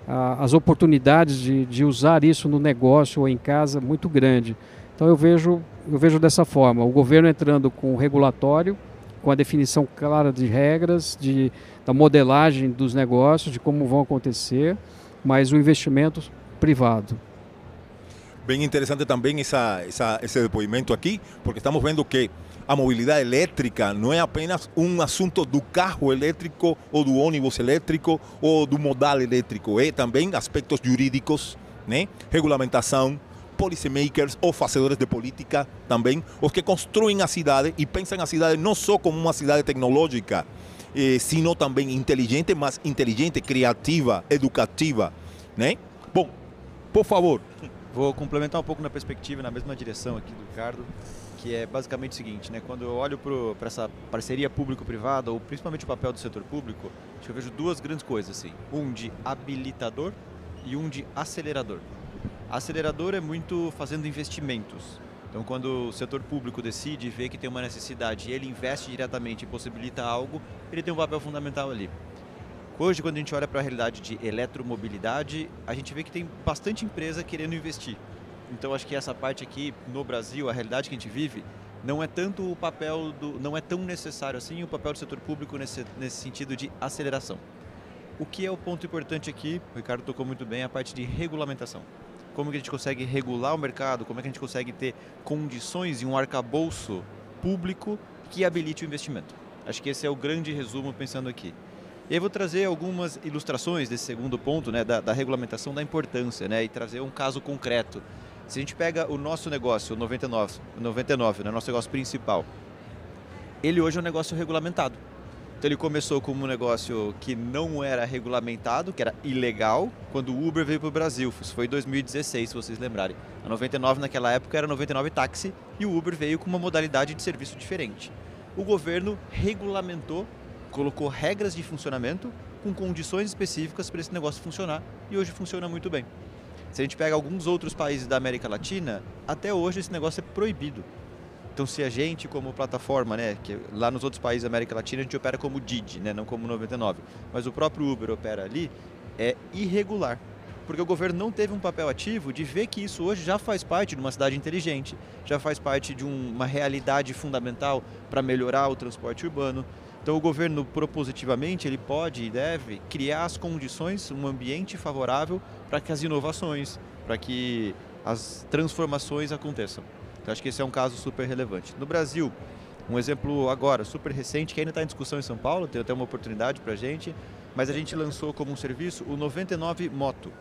as oportunidades de, de usar isso no negócio ou em casa muito grande. Então eu vejo, eu vejo dessa forma, o governo entrando com o regulatório, com a definição clara de regras, de, da modelagem dos negócios, de como vão acontecer, mas o investimento privado. Bem interessante também essa, essa, esse depoimento aqui, porque estamos vendo que a mobilidade elétrica não é apenas um assunto do carro elétrico ou do ônibus elétrico ou do modal elétrico, é também aspectos jurídicos, né? regulamentação, policymakers ou fazedores de política também, os que construem a cidade e pensam a cidade não só como uma cidade tecnológica, eh, sino também inteligente, mas inteligente, criativa, educativa. Né? Bom, por favor. Vou complementar um pouco na perspectiva, na mesma direção aqui do Ricardo, que é basicamente o seguinte, né? Quando eu olho para essa parceria público-privada, ou principalmente o papel do setor público, acho que eu vejo duas grandes coisas, assim. Um de habilitador e um de acelerador. Acelerador é muito fazendo investimentos. Então, quando o setor público decide, vê que tem uma necessidade e ele investe diretamente e possibilita algo, ele tem um papel fundamental ali. Hoje, quando a gente olha para a realidade de eletromobilidade, a gente vê que tem bastante empresa querendo investir. Então, acho que essa parte aqui no Brasil, a realidade que a gente vive, não é tanto o papel do, não é tão necessário assim o papel do setor público nesse, nesse sentido de aceleração. O que é o ponto importante aqui, o Ricardo tocou muito bem, a parte de regulamentação. Como que a gente consegue regular o mercado, como é que a gente consegue ter condições e um arcabouço público que habilite o investimento. Acho que esse é o grande resumo pensando aqui. E aí vou trazer algumas ilustrações desse segundo ponto, né, da, da, regulamentação, da importância, né, e trazer um caso concreto. Se a gente pega o nosso negócio, o 99, 99 né, nosso negócio principal, ele hoje é um negócio regulamentado. Então ele começou como um negócio que não era regulamentado, que era ilegal, quando o Uber veio para o Brasil. Isso foi em 2016, se vocês lembrarem. A 99 naquela época era 99 táxi e o Uber veio com uma modalidade de serviço diferente. O governo regulamentou colocou regras de funcionamento com condições específicas para esse negócio funcionar e hoje funciona muito bem. Se a gente pega alguns outros países da América Latina, até hoje esse negócio é proibido. Então, se a gente, como plataforma, né, que lá nos outros países da América Latina a gente opera como Didi, né, não como 99, mas o próprio Uber opera ali, é irregular. Porque o governo não teve um papel ativo de ver que isso hoje já faz parte de uma cidade inteligente, já faz parte de um, uma realidade fundamental para melhorar o transporte urbano, Então o governo propositivamente ele pode e deve criar as condições, um ambiente favorável para que as inovações, para que as transformações aconteçam. Então acho que esse é um caso super relevante. No Brasil, um exemplo agora super recente que ainda está em discussão em São Paulo, tem até uma oportunidade para a gente, mas a gente lançou como um serviço o 99 Moto.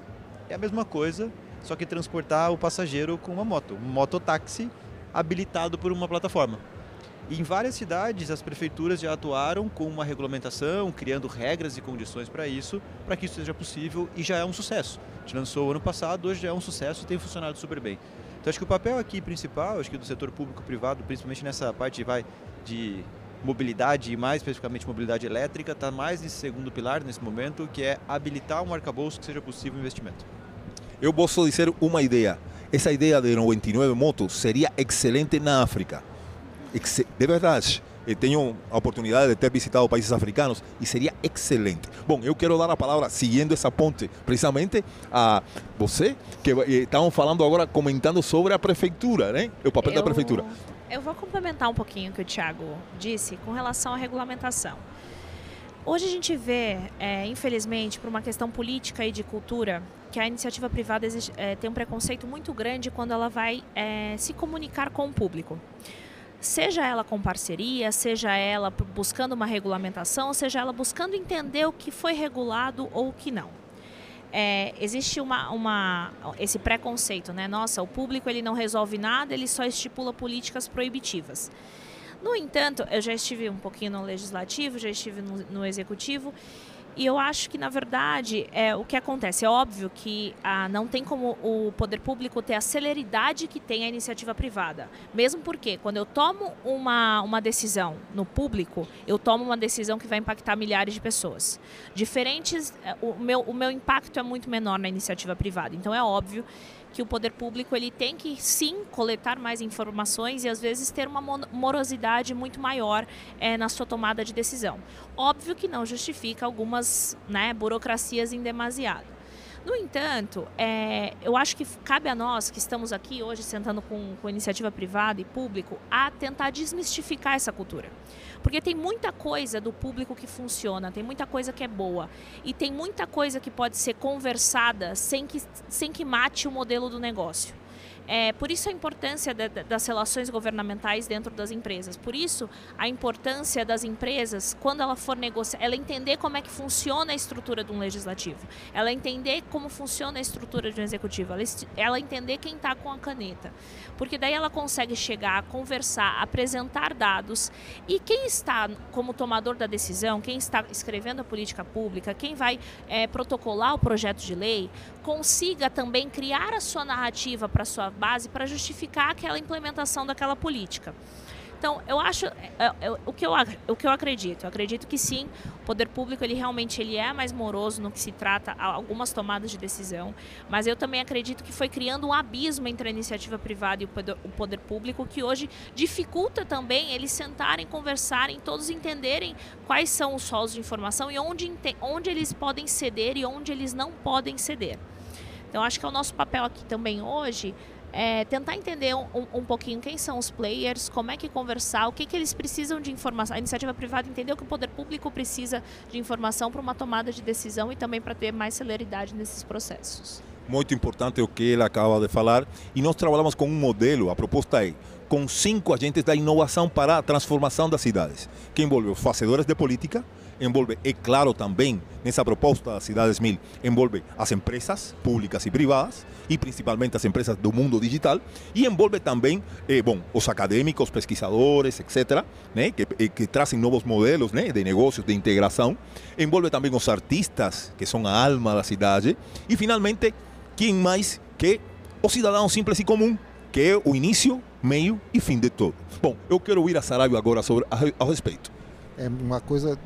É a mesma coisa, só que transportar o passageiro com uma moto, um mototáxi habilitado por uma plataforma. Em várias cidades, as prefeituras já atuaram com uma regulamentação, criando regras e condições para isso, para que isso seja possível e já é um sucesso. A gente lançou ano passado, hoje já é um sucesso e tem funcionado super bem. Então acho que o papel aqui principal, acho que do setor público-privado, principalmente nessa parte vai, de mobilidade e mais especificamente mobilidade elétrica, está mais nesse segundo pilar nesse momento, que é habilitar um arcabouço que seja possível investimento. Eu posso dizer uma ideia. Essa ideia de 99 motos seria excelente na África. De verdade. Tenho a oportunidade de ter visitado países africanos e seria excelente. Bom, eu quero dar a palavra, seguindo essa ponte, precisamente a você, que estavam falando agora, comentando sobre a prefeitura, né? O papel eu, da prefeitura. Eu vou complementar um pouquinho o que o Tiago disse com relação à regulamentação. Hoje a gente vê, é, infelizmente, por uma questão política e de cultura, que a iniciativa privada é, tem um preconceito muito grande quando ela vai é, se comunicar com o público seja ela com parceria, seja ela buscando uma regulamentação, seja ela buscando entender o que foi regulado ou o que não. É, existe uma, uma, esse preconceito, né? Nossa, o público ele não resolve nada, ele só estipula políticas proibitivas. No entanto, eu já estive um pouquinho no legislativo, já estive no, no executivo e eu acho que, na verdade, é, o que acontece é óbvio que ah, não tem como o poder público ter a celeridade que tem a iniciativa privada. Mesmo porque, quando eu tomo uma, uma decisão no público, eu tomo uma decisão que vai impactar milhares de pessoas. Diferentes, é, o meu, o meu impacto é muito menor na iniciativa privada. Então, é óbvio que o poder público ele tem que sim coletar mais informações e às vezes ter uma morosidade muito maior é, na sua tomada de decisão. Óbvio que não justifica algumas né, burocracias em demasiado. No entanto, é, eu acho que cabe a nós que estamos aqui hoje sentando com, com iniciativa privada e público a tentar desmistificar essa cultura. Porque tem muita coisa do público que funciona, tem muita coisa que é boa e tem muita coisa que pode ser conversada sem que, sem que mate o modelo do negócio. É, por isso a importância de, de, das relações governamentais dentro das empresas. Por isso a importância das empresas, quando ela for negociar, ela entender como é que funciona a estrutura de um legislativo, ela entender como funciona a estrutura de um executivo, ela, ela entender quem está com a caneta. Porque daí ela consegue chegar, conversar, apresentar dados e quem está como tomador da decisão, quem está escrevendo a política pública, quem vai é, protocolar o projeto de lei, consiga também criar a sua narrativa para sua base para justificar aquela implementação daquela política. Então, eu acho, é, é, o, que eu, o que eu acredito, eu acredito que sim, o poder público ele realmente ele é mais moroso no que se trata a algumas tomadas de decisão, mas eu também acredito que foi criando um abismo entre a iniciativa privada e o poder, o poder público que hoje dificulta também eles sentarem, conversarem, todos entenderem quais são os solos de informação e onde, onde eles podem ceder e onde eles não podem ceder. Então, acho que é o nosso papel aqui também hoje é, tentar entender um, um, pouquinho quem são os players, como é que conversar, o que, que eles precisam de informação. A iniciativa privada entendeu que o poder público precisa de informação para uma tomada de decisão e também para ter mais celeridade nesses processos. Muito importante o que ele acaba de falar. E nós trabalhamos com um modelo, a proposta é com cinco agentes da inovação para a transformação das cidades, que envolve os fazedores de política, envolve, é claro, também nessa proposta das Cidades Mil, envolve as empresas públicas e privadas, e principalmente as empresas do mundo digital, e envolve também, eh, bom, os acadêmicos, pesquisadores, etc., né, que, eh, que trazem novos modelos né, de negócios, de integração, envolve também os artistas, que são a alma da cidade, e finalmente, quem mais que o cidadão simples e comum, que é o início, meio e fim de tudo. Bom, eu quero ouvir a Saraiva agora sobre, a, a respeito. É uma coisa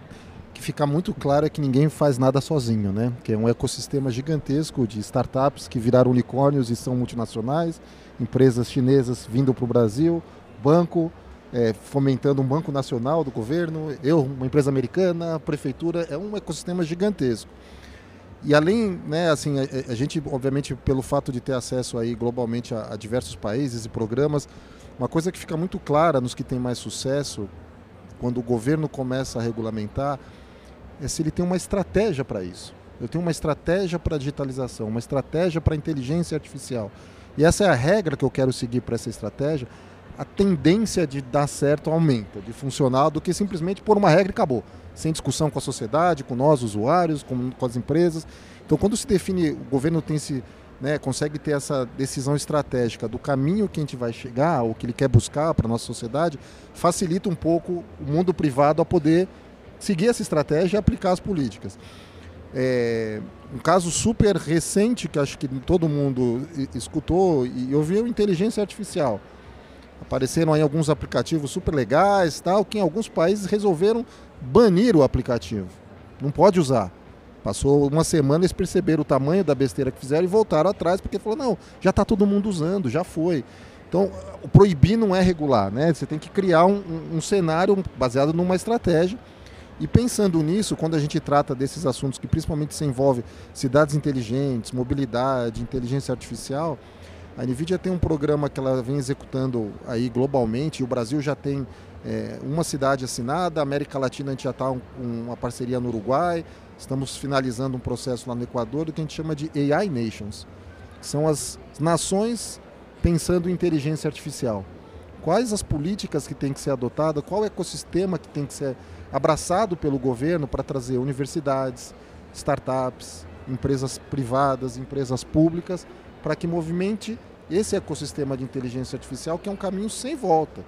que fica muito claro é que ninguém faz nada sozinho, né? Que é um ecossistema gigantesco de startups que viraram unicórnios e são multinacionais, empresas chinesas vindo para o Brasil, banco é, fomentando um banco nacional do governo, eu, uma empresa americana, prefeitura, é um ecossistema gigantesco. E além, né, assim, a, a gente, obviamente, pelo fato de ter acesso aí globalmente a, a diversos países e programas, uma coisa que fica muito clara nos que têm mais sucesso quando o governo começa a regulamentar, é se ele tem uma estratégia para isso. Eu tenho uma estratégia para digitalização, uma estratégia para inteligência artificial. E essa é a regra que eu quero seguir para essa estratégia. A tendência de dar certo aumenta, de funcionar, do que simplesmente pôr uma regra e acabou. Sem discussão com a sociedade, com nós, usuários, com, com as empresas. Então, quando se define, o governo tem se, né, consegue ter essa decisão estratégica do caminho que a gente vai chegar, ou que ele quer buscar para a nossa sociedade, facilita um pouco o mundo privado a poder seguir essa estratégia e aplicar as políticas. É, um caso super recente que acho que todo mundo escutou e ouviu inteligência artificial. Apareceram aí alguns aplicativos super legais, tal, que em alguns países resolveram banir o aplicativo. Não pode usar. Passou uma semana, eles perceberam o tamanho da besteira que fizeram e voltaram atrás, porque falou, não, já está todo mundo usando, já foi. Então, proibir não é regular, né? Você tem que criar um, um cenário baseado numa estratégia e pensando nisso, quando a gente trata desses assuntos que principalmente se envolve cidades inteligentes, mobilidade, inteligência artificial, a NVIDIA tem um programa que ela vem executando aí globalmente, e o Brasil já tem é, uma cidade assinada, a América Latina a gente já está com um, uma parceria no Uruguai, estamos finalizando um processo lá no Equador, que a gente chama de AI Nations, são as nações pensando em inteligência artificial. Quais as políticas que têm que ser adotadas, qual o ecossistema que tem que ser abraçado pelo governo para trazer universidades, startups, empresas privadas, empresas públicas, para que movimente esse ecossistema de inteligência artificial, que é um caminho sem volta.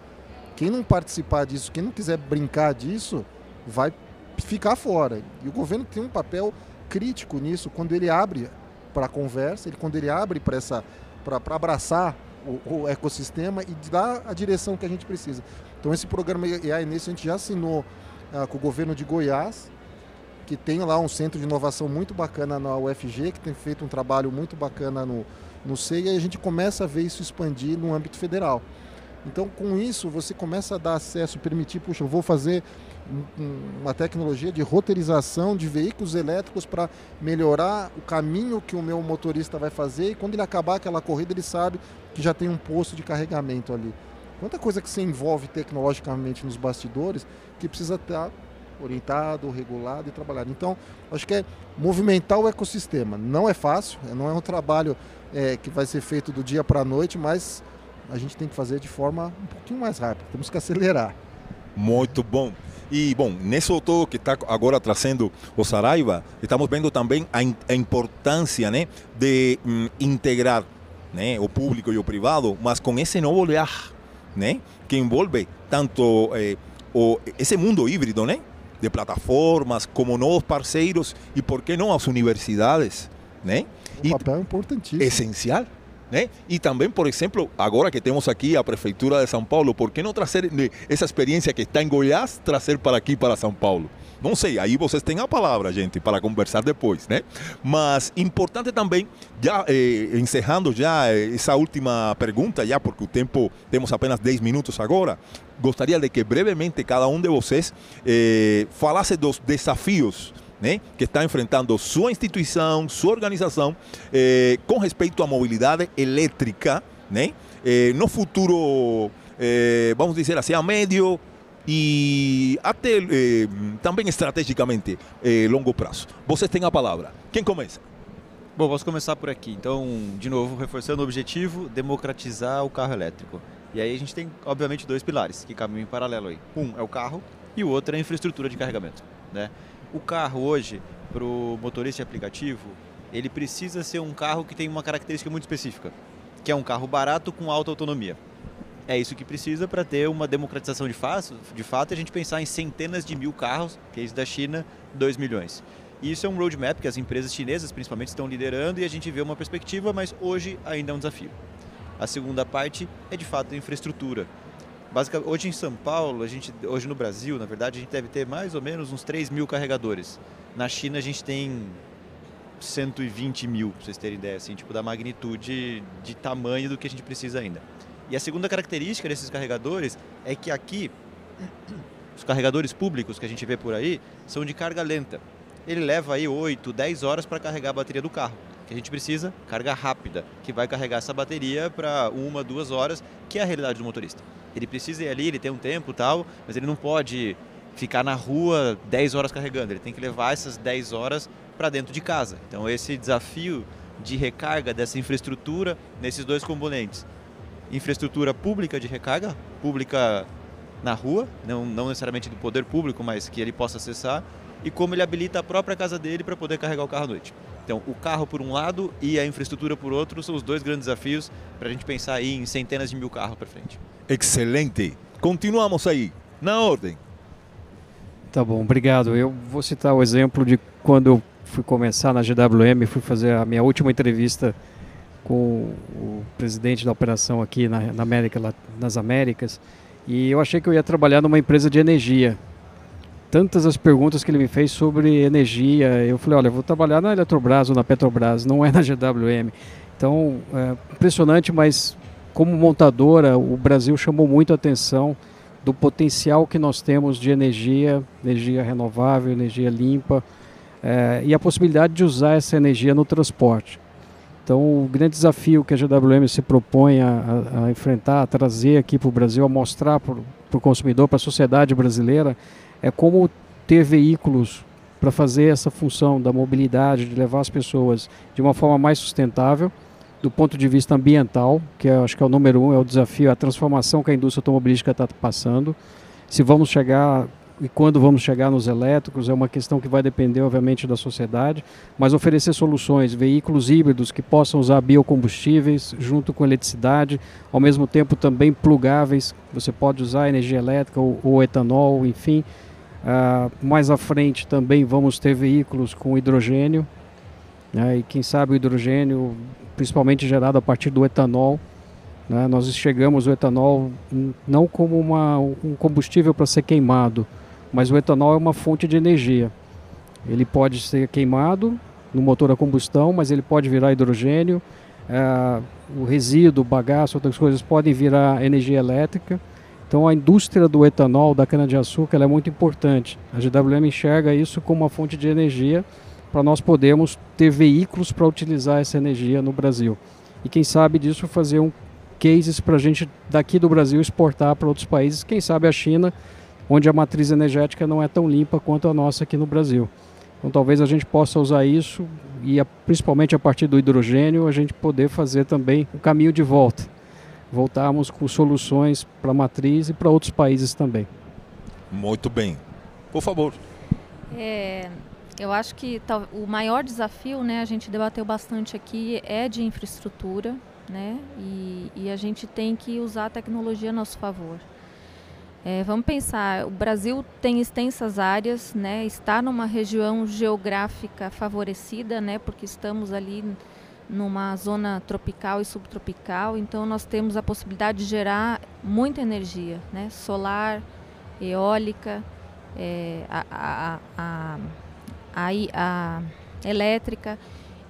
Quem não participar disso, quem não quiser brincar disso, vai ficar fora. E o governo tem um papel crítico nisso quando ele abre para a conversa, ele, quando ele abre para essa para abraçar o, o, ecossistema e dar a direção que a gente precisa. Então esse programa AI nesse a gente já assinou com o governo de Goiás, que tem lá um centro de inovação muito bacana na UFG, que tem feito um trabalho muito bacana no, no CEI, e a gente começa a ver isso expandir no âmbito federal. Então, com isso, você começa a dar acesso, permitir, puxa, eu vou fazer uma tecnologia de roteirização de veículos elétricos para melhorar o caminho que o meu motorista vai fazer e quando ele acabar aquela corrida, ele sabe que já tem um posto de carregamento ali. Quanta coisa que se envolve tecnologicamente nos bastidores que precisa estar orientado, regulado e trabalhado. Então, acho que é movimentar o ecossistema. Não é fácil, é, não é um trabalho é, que vai ser feito do dia para a noite, mas a gente tem que fazer de forma um pouquinho mais rápida. Temos que acelerar. Muito bom. E, bom, nesse todo que está agora trazendo o Saraiva, estamos vendo também a, a importância né, de hum, integrar né, o público e o privado, mas com esse novo olhar né? que envolve tanto eh, o, esse mundo híbrido né? de plataformas, como novos parceiros e, por que não, as universidades. Né? Um papel importantíssimo. Essencial. Né? E também, por exemplo, agora que temos aqui a Prefeitura de São Paulo, por que não trazer essa experiência que está em Goiás, trazer para aqui, para São Paulo? Não sei, aí vocês têm a palavra, gente, para conversar depois, né? Mas importante também, já eh, encerrando já essa última pergunta, já porque o tempo, temos apenas 10 minutos agora, gostaria de que brevemente cada um de vocês eh, falasse dos desafios né, que está enfrentando sua instituição, sua organização, eh, com respeito à mobilidade elétrica, né, eh, no futuro, eh, vamos dizer assim, a médio e até eh, também estrategicamente eh, longo prazo. Vocês têm a palavra. Quem começa? Bom, posso começar por aqui. Então, de novo, reforçando o objetivo, democratizar o carro elétrico. E aí a gente tem, obviamente, dois pilares que caminham em paralelo aí. Um é o carro e o outro é a infraestrutura de carregamento. Né? O carro hoje, para o motorista aplicativo, ele precisa ser um carro que tem uma característica muito específica, que é um carro barato com alta autonomia. É isso que precisa para ter uma democratização de fato, de fato, a gente pensar em centenas de mil carros, que é isso da China, 2 milhões. E isso é um roadmap que as empresas chinesas principalmente estão liderando e a gente vê uma perspectiva, mas hoje ainda é um desafio. A segunda parte é de fato a infraestrutura. Basicamente, hoje em São Paulo, a gente, hoje no Brasil, na verdade, a gente deve ter mais ou menos uns 3 mil carregadores. Na China a gente tem 120 mil, para vocês terem ideia, assim, tipo, da magnitude de tamanho do que a gente precisa ainda. E a segunda característica desses carregadores é que aqui, os carregadores públicos que a gente vê por aí, são de carga lenta. Ele leva aí 8, 10 horas para carregar a bateria do carro. que a gente precisa? Carga rápida, que vai carregar essa bateria para uma, duas horas, que é a realidade do motorista. Ele precisa ir ali, ele tem um tempo tal, mas ele não pode ficar na rua 10 horas carregando, ele tem que levar essas 10 horas para dentro de casa. Então esse desafio de recarga dessa infraestrutura nesses dois componentes. Infraestrutura pública de recarga, pública na rua, não, não necessariamente do poder público, mas que ele possa acessar, e como ele habilita a própria casa dele para poder carregar o carro à noite. Então, o carro por um lado e a infraestrutura por outro são os dois grandes desafios para a gente pensar aí em centenas de mil carros para frente. Excelente. Continuamos aí, na ordem. Tá bom, obrigado. Eu vou citar o exemplo de quando eu fui começar na GWM, fui fazer a minha última entrevista com o presidente da operação aqui na, na América, nas Américas, e eu achei que eu ia trabalhar numa empresa de energia. Tantas as perguntas que ele me fez sobre energia, eu falei, olha, eu vou trabalhar na Eletrobras ou na Petrobras, não é na GWM. Então, é impressionante, mas como montadora, o Brasil chamou muito a atenção do potencial que nós temos de energia, energia renovável, energia limpa, é, e a possibilidade de usar essa energia no transporte. Então, o grande desafio que a GWM se propõe a, a, a enfrentar, a trazer aqui para o Brasil, a mostrar para o consumidor, para a sociedade brasileira, é como ter veículos para fazer essa função da mobilidade, de levar as pessoas de uma forma mais sustentável, do ponto de vista ambiental, que é, acho que é o número um, é o desafio, a transformação que a indústria automobilística está passando. Se vamos chegar e quando vamos chegar nos elétricos é uma questão que vai depender, obviamente, da sociedade, mas oferecer soluções, veículos híbridos que possam usar biocombustíveis junto com eletricidade, ao mesmo tempo também plugáveis, você pode usar energia elétrica ou, ou etanol, enfim. Uh, mais à frente também vamos ter veículos com hidrogênio, né, e quem sabe o hidrogênio, principalmente gerado a partir do etanol, né, nós chegamos o etanol não como uma, um combustível para ser queimado, mas o etanol é uma fonte de energia. Ele pode ser queimado no motor a combustão, mas ele pode virar hidrogênio. É, o resíduo, bagaço, outras coisas podem virar energia elétrica. Então a indústria do etanol, da cana-de-açúcar, é muito importante. A GWM enxerga isso como uma fonte de energia para nós podermos ter veículos para utilizar essa energia no Brasil. E quem sabe disso fazer um cases para a gente daqui do Brasil exportar para outros países, quem sabe a China onde a matriz energética não é tão limpa quanto a nossa aqui no Brasil. Então talvez a gente possa usar isso e a, principalmente a partir do hidrogênio a gente poder fazer também o caminho de volta. Voltarmos com soluções para a matriz e para outros países também. Muito bem. Por favor. É, eu acho que o maior desafio, né, a gente debateu bastante aqui, é de infraestrutura, né, e, e a gente tem que usar a tecnologia a nosso favor. É, vamos pensar, o Brasil tem extensas áreas, né, está numa região geográfica favorecida, né, porque estamos ali numa zona tropical e subtropical, então nós temos a possibilidade de gerar muita energia, né, solar, eólica, é, a, a, a, a, elétrica.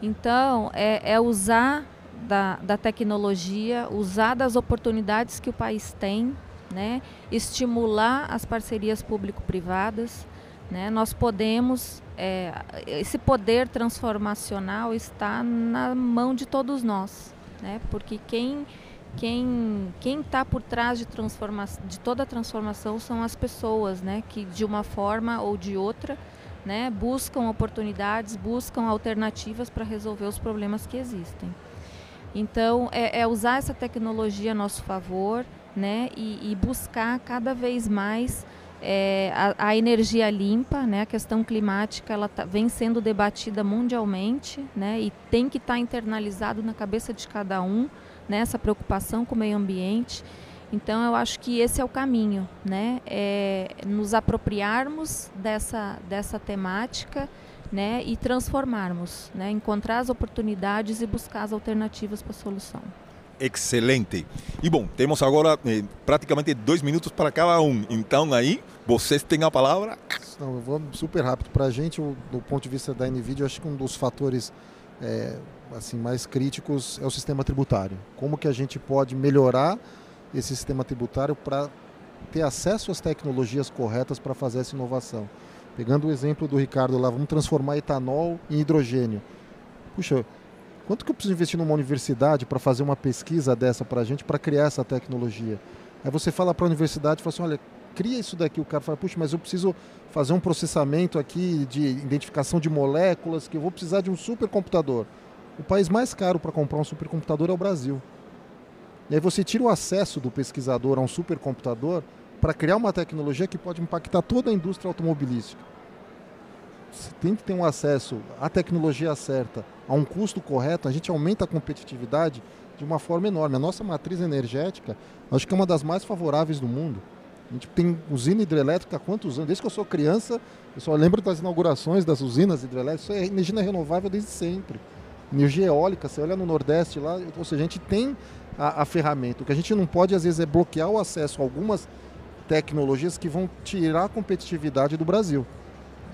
Então, é, é usar da, da tecnologia, usar das oportunidades que o país tem né? estimular as parcerias público-privadas. Né? Nós podemos, é, esse poder transformacional está na mão de todos nós, né? porque quem quem quem está por trás de, transforma de toda a transformação são as pessoas, né? que de uma forma ou de outra né? buscam oportunidades, buscam alternativas para resolver os problemas que existem. Então, é, é usar essa tecnologia a nosso favor, né, e, e buscar cada vez mais é, a, a, energia limpa, né, a questão climática, ela tá, vem sendo debatida mundialmente, né, e tem que estar tá internalizado na cabeça de cada um, né, essa preocupação com o meio ambiente. Então, eu acho que esse é o caminho, né, é nos apropriarmos dessa, dessa temática, né, e transformarmos, né, encontrar as oportunidades e buscar as alternativas para a solução excelente. E bom, temos agora eh, praticamente dois minutos para cada um. Então aí, vocês têm a palavra. Não, eu vou super rápido. Para a gente, do ponto de vista da NVIDIA, eu acho que um dos fatores é, assim mais críticos é o sistema tributário. Como que a gente pode melhorar esse sistema tributário para ter acesso às tecnologias corretas para fazer essa inovação? Pegando o exemplo do Ricardo lá, vamos transformar etanol em hidrogênio. Puxa, Quanto que eu preciso investir numa universidade para fazer uma pesquisa dessa para a gente, para criar essa tecnologia? Aí você fala para a universidade, fala assim, olha, cria isso daqui. O cara fala, puxa, mas eu preciso fazer um processamento aqui de identificação de moléculas, que eu vou precisar de um supercomputador. O país mais caro para comprar um supercomputador é o Brasil. E aí você tira o acesso do pesquisador a um supercomputador para criar uma tecnologia que pode impactar toda a indústria automobilística. Você tem que ter um acesso à tecnologia certa, a um custo correto, a gente aumenta a competitividade de uma forma enorme. A nossa matriz energética, acho que é uma das mais favoráveis do mundo. A gente tem usina hidrelétrica há quantos anos? Desde que eu sou criança, eu só lembro das inaugurações das usinas hidrelétricas. Isso é energia renovável desde sempre. Energia eólica, você olha no Nordeste lá, ou seja, a gente tem a, a ferramenta. O que a gente não pode, às vezes, é bloquear o acesso a algumas tecnologias que vão tirar a competitividade do Brasil.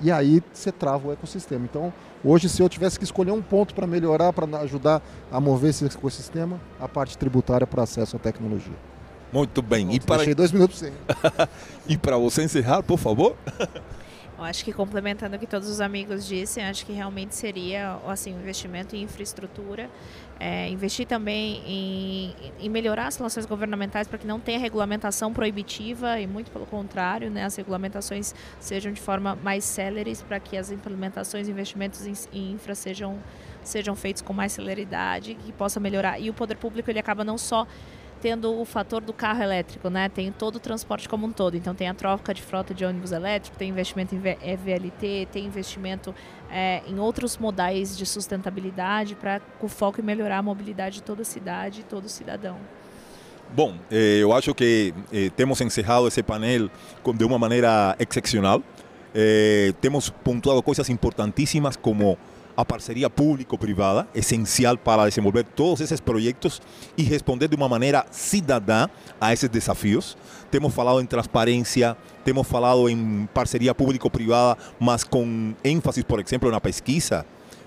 E aí você trava o ecossistema. Então, hoje, se eu tivesse que escolher um ponto para melhorar, para ajudar a mover esse ecossistema, a parte tributária para acesso à tecnologia. Muito bem. Pronto, e para... Deixei dois minutos sem. e para você encerrar, por favor. Eu acho que complementando o que todos os amigos dissem, acho que realmente seria assim, um investimento em infraestrutura, é, investir também em, em, melhorar as relações governamentais para que não tenha regulamentação proibitiva e muito pelo contrário, né, as regulamentações sejam de forma mais céleres para que as implementações e investimentos em, em infra sejam, sejam feitos com mais celeridade, que possa melhorar. E o poder público ele acaba não só tendo o fator do carro elétrico, né? Tem todo o transporte como um todo. Então tem a troca de frota de ônibus elétrico, tem investimento em VLT, tem investimento é, em outros modais de sustentabilidade para o foco em melhorar a mobilidade de toda a cidade e todo cidadão. Bom, eh, eu acho que eh, temos encerrado esse painel de uma maneira excepcional. Eh, temos pontuado coisas importantíssimas como a parceria público-privada, essencial para desenvolver todos esses projetos e responder de uma maneira cidadã a esses desafios. Temos falado em transparência, temos falado em parceria público-privada, mas com ênfase, por exemplo, na pesquisa,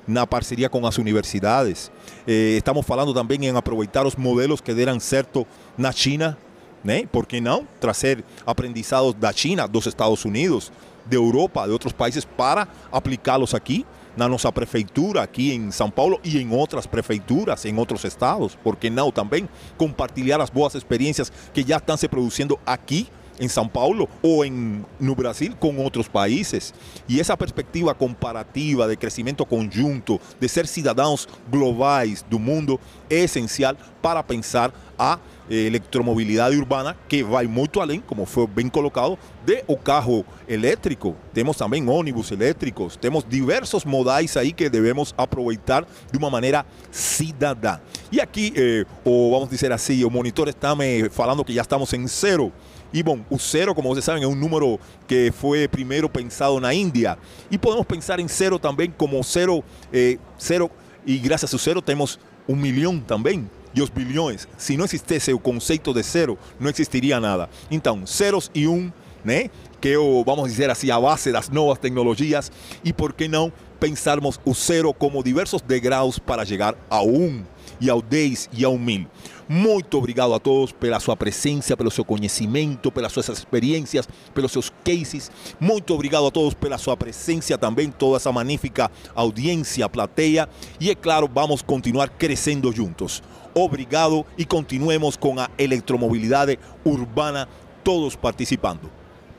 na parceria com as universidades. Eh, estamos falando também em aproveitar os modelos que deram certo na China, né? Por que não trazer aprendizados da China, dos Estados Unidos, de Europa, de outros países para aplicá-los aqui? Na nossa prefeitura aqui em São Paulo e em outras prefeituras, em outros estados, por que não também compartilhar as boas experiências que já estão se produzindo aqui em São Paulo ou em, no Brasil com outros países. E essa perspectiva comparativa de crescimento conjunto, de ser cidadãos globais do mundo, é essencial para pensar a eletromobilidade urbana que vai muito além, como foi bem colocado, de o carro elétrico. Temos também ônibus elétricos, temos diversos modais aí que devemos aproveitar de uma maneira cidadã. E aqui, eh, o, vamos dizer assim, o monitor está me falando que já estamos em zero. E bom, o zero, como vocês sabem, é um número que foi primeiro pensado na Índia. E podemos pensar em zero também como zero, eh, zero e graças ao zero temos um milhão também e os bilhões. Se não existisse o conceito de zero, não existiria nada. Então, zeros e um, né? Que é o, vamos dizer assim, a base das novas tecnologias. E por que não pensarmos o zero como diversos degraus para chegar ao um, e ao 10 e ao 1000. Muito obrigado a todos pela sua presença, pelo seu conhecimento, pelas suas experiências, pelos seus cases. Muito obrigado a todos pela sua presença também, toda essa magnífica audiência, plateia. E é claro, vamos continuar crescendo juntos. Obrigado e continuemos com a eletromobilidade urbana, todos participando.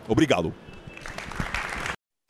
Obrigado.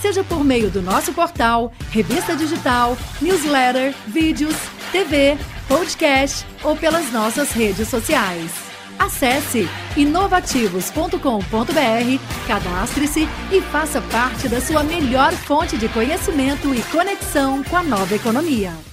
seja por meio do nosso portal, revista digital, newsletter, vídeos, TV, podcast ou pelas nossas redes sociais. Acesse inovativos.com.br, cadastre-se e faça parte da sua melhor fonte de conhecimento e conexão com a nova economia.